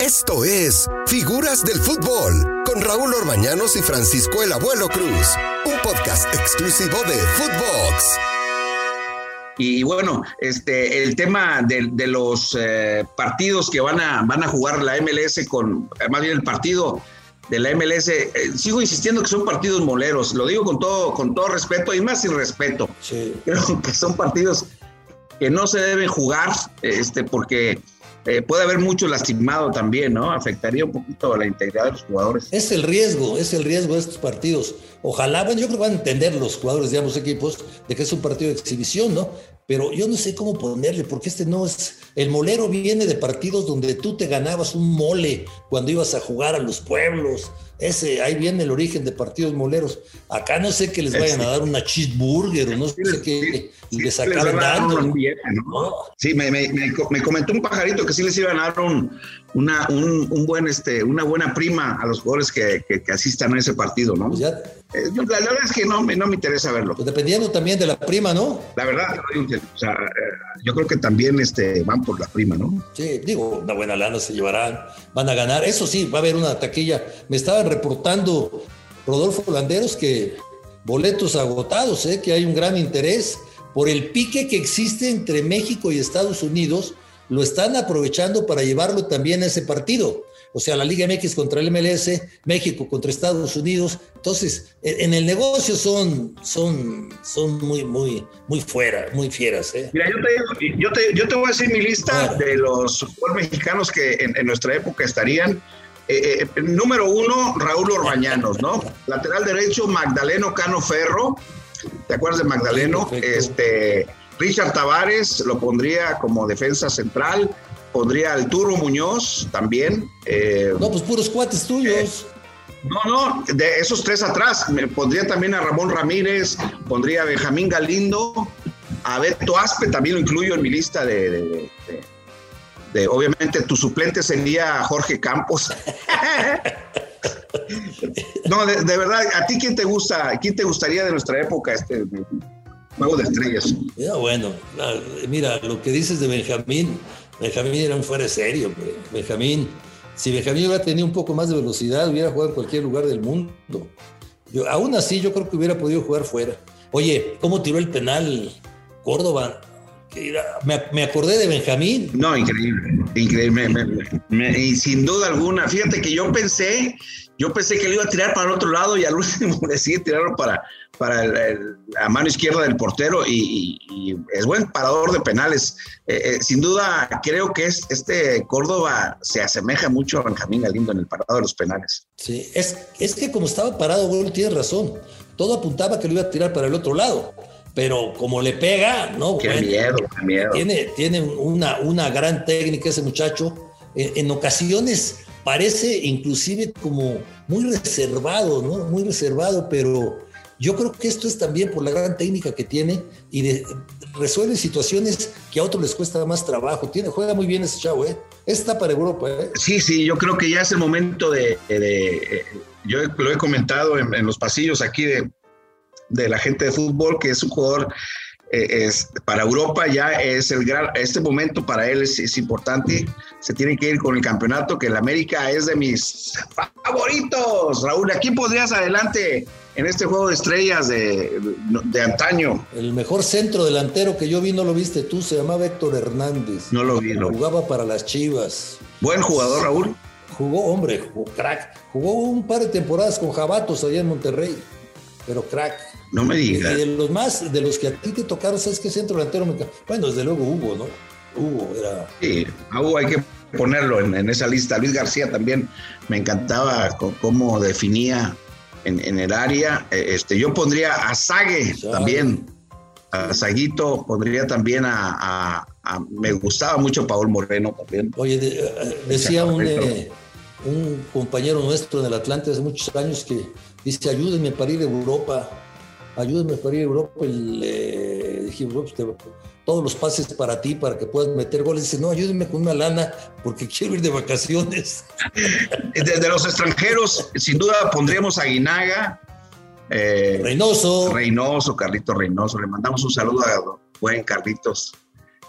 Esto es Figuras del Fútbol con Raúl Orbañanos y Francisco el Abuelo Cruz, un podcast exclusivo de Footbox. Y bueno, este, el tema de, los eh, partidos que van a, van a jugar la MLS con, más bien el partido de la MLS, eh, sigo insistiendo que son partidos moleros, lo digo con todo, con todo respeto y más sin respeto. Creo que son partidos que no se deben jugar, este, porque eh, puede haber mucho lastimado también, ¿no? Afectaría un poquito la integridad de los jugadores. Es el riesgo, es el riesgo de estos partidos. Ojalá, bueno, yo creo que van a entender los jugadores de ambos equipos de que es un partido de exhibición, ¿no? Pero yo no sé cómo ponerle, porque este no es. El molero viene de partidos donde tú te ganabas un mole cuando ibas a jugar a los pueblos. Ese, ahí viene el origen de partidos moleros. Acá no sé que les vayan a dar una cheeseburger o no sé qué les acaban dando. Sí, me, me, me, comentó un pajarito que sí les iban a dar un, una, un, buen, este, una buena prima a los jugadores que, que, asistan a ese partido, ¿no? Pues eh, la, verdad es que no, no me interesa verlo. Pues dependiendo también de la prima, ¿no? La verdad, o sea, eh, yo creo que también este, van por la prima, ¿no? Sí, digo, una buena lana se llevarán, van a ganar. Eso sí, va a haber una taquilla. Me estaban reportando Rodolfo Landeros que boletos agotados, ¿eh? que hay un gran interés por el pique que existe entre México y Estados Unidos lo están aprovechando para llevarlo también a ese partido. O sea, la Liga MX contra el MLS, México contra Estados Unidos. Entonces, en el negocio son, son, son muy, muy, muy fuera, muy fieras. ¿eh? Mira, yo te, yo, te, voy a decir mi lista de los mexicanos que en, nuestra época estarían. Eh, eh, número uno, Raúl Orbañanos, ¿no? Lateral derecho, Magdaleno Cano Ferro. ¿Te acuerdas de Magdaleno? este Richard Tavares lo pondría como defensa central, pondría al Turo Muñoz también. Eh, no, pues puros cuates tuyos. no, no, de esos tres atrás, me pondría también a Ramón Ramírez, pondría a Benjamín Galindo, a Beto Aspe, también lo incluyo en mi lista de, de, obviamente tu suplente sería Jorge Campos. no, de, verdad, ¿a ti quién te gusta, quién te gustaría de nuestra época este Juego de estrellas. Bueno, mira, lo que dices de Benjamín, Benjamín era un fuera serio, Benjamín, si Benjamín hubiera tenido un poco más de velocidad, hubiera jugado en cualquier lugar del mundo. Yo, aún así, yo creo que hubiera podido jugar fuera. Oye, ¿cómo tiró el penal Córdoba? Me, acordé de Benjamín. No, increíble, increíble. y sin duda alguna, fíjate que yo pensé, yo pensé que le iba a tirar para el otro lado y al último decide tirarlo para, para la mano izquierda del portero y, es buen parador de penales. Eh, eh, sin duda, creo que es, este Córdoba se asemeja mucho a Benjamín Galindo en el parado de los penales. Sí, es, es que como estaba parado, bueno, tienes razón. Todo apuntaba que lo iba a tirar para el otro lado. Pero como le pega, ¿no? Qué miedo, qué miedo. Tiene, tiene una, una gran técnica ese muchacho. en ocasiones parece inclusive como muy reservado, ¿no? Muy reservado, pero yo creo que esto es también por la gran técnica que tiene y resuelve situaciones que a otros les cuesta más trabajo. Tiene, juega muy bien ese chavo, ¿eh? Está para Europa, ¿eh? Sí, sí, yo creo que ya es el momento de. yo lo he comentado en, los pasillos aquí de, de la gente de fútbol, que es un jugador eh, es, para Europa ya es el gran, este momento para él es, importante, se tiene que ir con el campeonato, que el América es de mis favoritos. Raúl, ¿a quién podrías adelante en este juego de estrellas de, de, antaño? El mejor centro delantero que yo vi, no lo viste tú, se llamaba Héctor Hernández. No lo vi, no. Jugaba para las Chivas. Buen jugador, Raúl. Jugó, hombre, jugó crack. Jugó un par de temporadas con Jabatos allá en Monterrey, pero crack. No me digas. de los más, de los que a ti te tocaron, ¿sabes qué centro delantero me Bueno, desde luego Hugo, ¿no? Hugo era. Sí, a Hugo hay que ponerlo en, esa lista. Luis García también me encantaba cómo definía en, el área. E, este, yo pondría a Sague también. A Saguito, pondría también a, Me gustaba mucho Paul Moreno también. Oye, eh, decía un, eh, un compañero nuestro en el Atlante hace muchos años que dice: ayúdenme para ir a Europa ayúdame para ir a Europa. Y le dije, pues, todos los pases para ti, para que puedas meter goles. Dice, no, ayúdeme con una lana, porque quiero ir de vacaciones. Desde los extranjeros, sin duda pondríamos a Guinaga. Eh, Reynoso. Reynoso, Carlitos Reynoso. Le mandamos un saludo a buen Carlitos.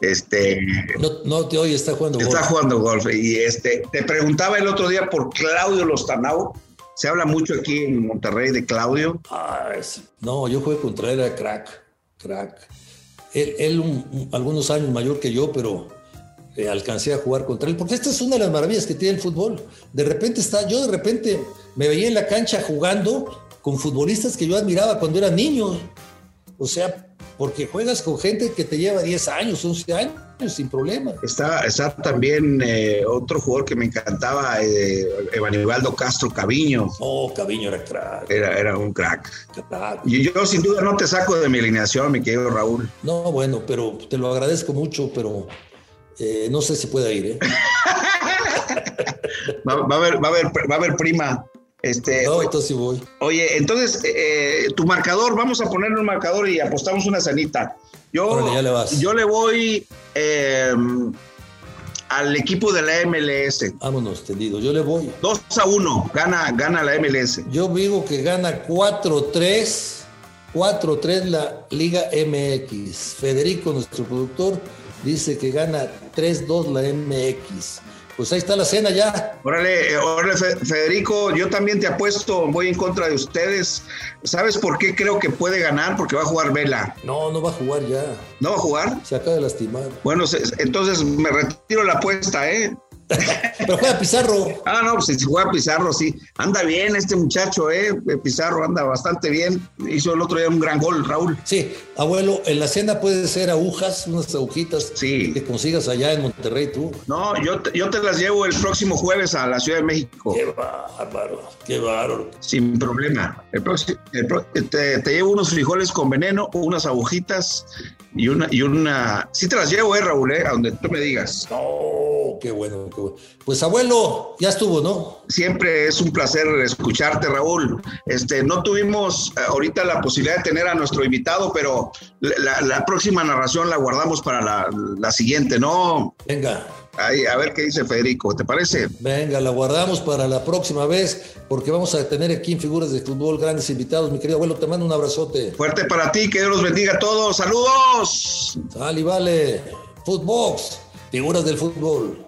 Este, no, no te oye, está jugando golf. Está jugando golf. Y este, te preguntaba el otro día por Claudio Lostanao. Se habla mucho aquí en Monterrey de Claudio. Ah, no, yo jugué contra él, era crack, crack. Él, algunos años mayor que yo, pero eh, alcancé a jugar contra él, porque esta es una de las maravillas que tiene el fútbol. De repente está, yo de repente me veía en la cancha jugando con futbolistas que yo admiraba cuando era niño. O sea, porque juegas con gente que te lleva 10 años, 11 años, sin problema. Está, está también eh, otro jugador que me encantaba, eh, Evanibaldo Castro Caviño. Oh, Caviño era crack. Era, era un crack. Y yo sin duda no te saco de mi alineación, mi querido Raúl. No, bueno, pero te lo agradezco mucho, pero eh, no sé si pueda ir. ¿eh? va, a haber, va, a haber, va a haber prima. Este, no, entonces voy. Oye, entonces, eh, tu marcador, vamos a ponerle un marcador y apostamos una sanita. Yo, yo le voy em, al equipo de la MLS. Vámonos, tendido. Yo le voy. 2 a 1, gana, gana la MLS. Yo digo que gana 4-3. 4-3 la Liga MX. Federico, nuestro productor, dice que gana 3-2 la MX. Pues ahí está la cena ya. Órale, órale, Federico, yo también te apuesto, voy en contra de ustedes. ¿Sabes por qué creo que puede ganar? Porque va a jugar Vela. No, no va a jugar ya. ¿No va a jugar? Se acaba de lastimar. Bueno, entonces me retiro la apuesta, ¿eh? Pero juega Pizarro. Ah, no, pues si juega Pizarro, sí. Anda bien este muchacho, ¿eh? Pizarro anda bastante bien. Hizo el otro día un gran gol, Raúl. Sí, abuelo, en la cena puede ser agujas, unas agujitas sí. que consigas allá en Monterrey tú. No, yo te, yo te las llevo el próximo jueves a la Ciudad de México. Qué bárbaro, qué bárbaro. Sin problema. El próximo, te, te, llevo unos frijoles con veneno, unas agujitas y una, y una. Sí te las llevo, eh, Raúl, eh, a donde tú me digas. No, qué bueno, qué bueno. Pues abuelo, ya estuvo, ¿no? Siempre es un placer escucharte, Raúl. Este, no tuvimos eh, ahorita la posibilidad de tener a nuestro invitado, pero la, próxima narración la guardamos para la, la siguiente, ¿no? Venga. Ahí, a ver qué dice Federico, ¿te parece? Venga, la guardamos para la próxima vez, porque vamos a tener aquí en Figuras de Fútbol grandes invitados. Mi querido abuelo, te mando un abrazote. Fuerte para ti, que Dios los bendiga a todos. ¡Saludos! Sal y vale. Footbox, Figuras del Fútbol.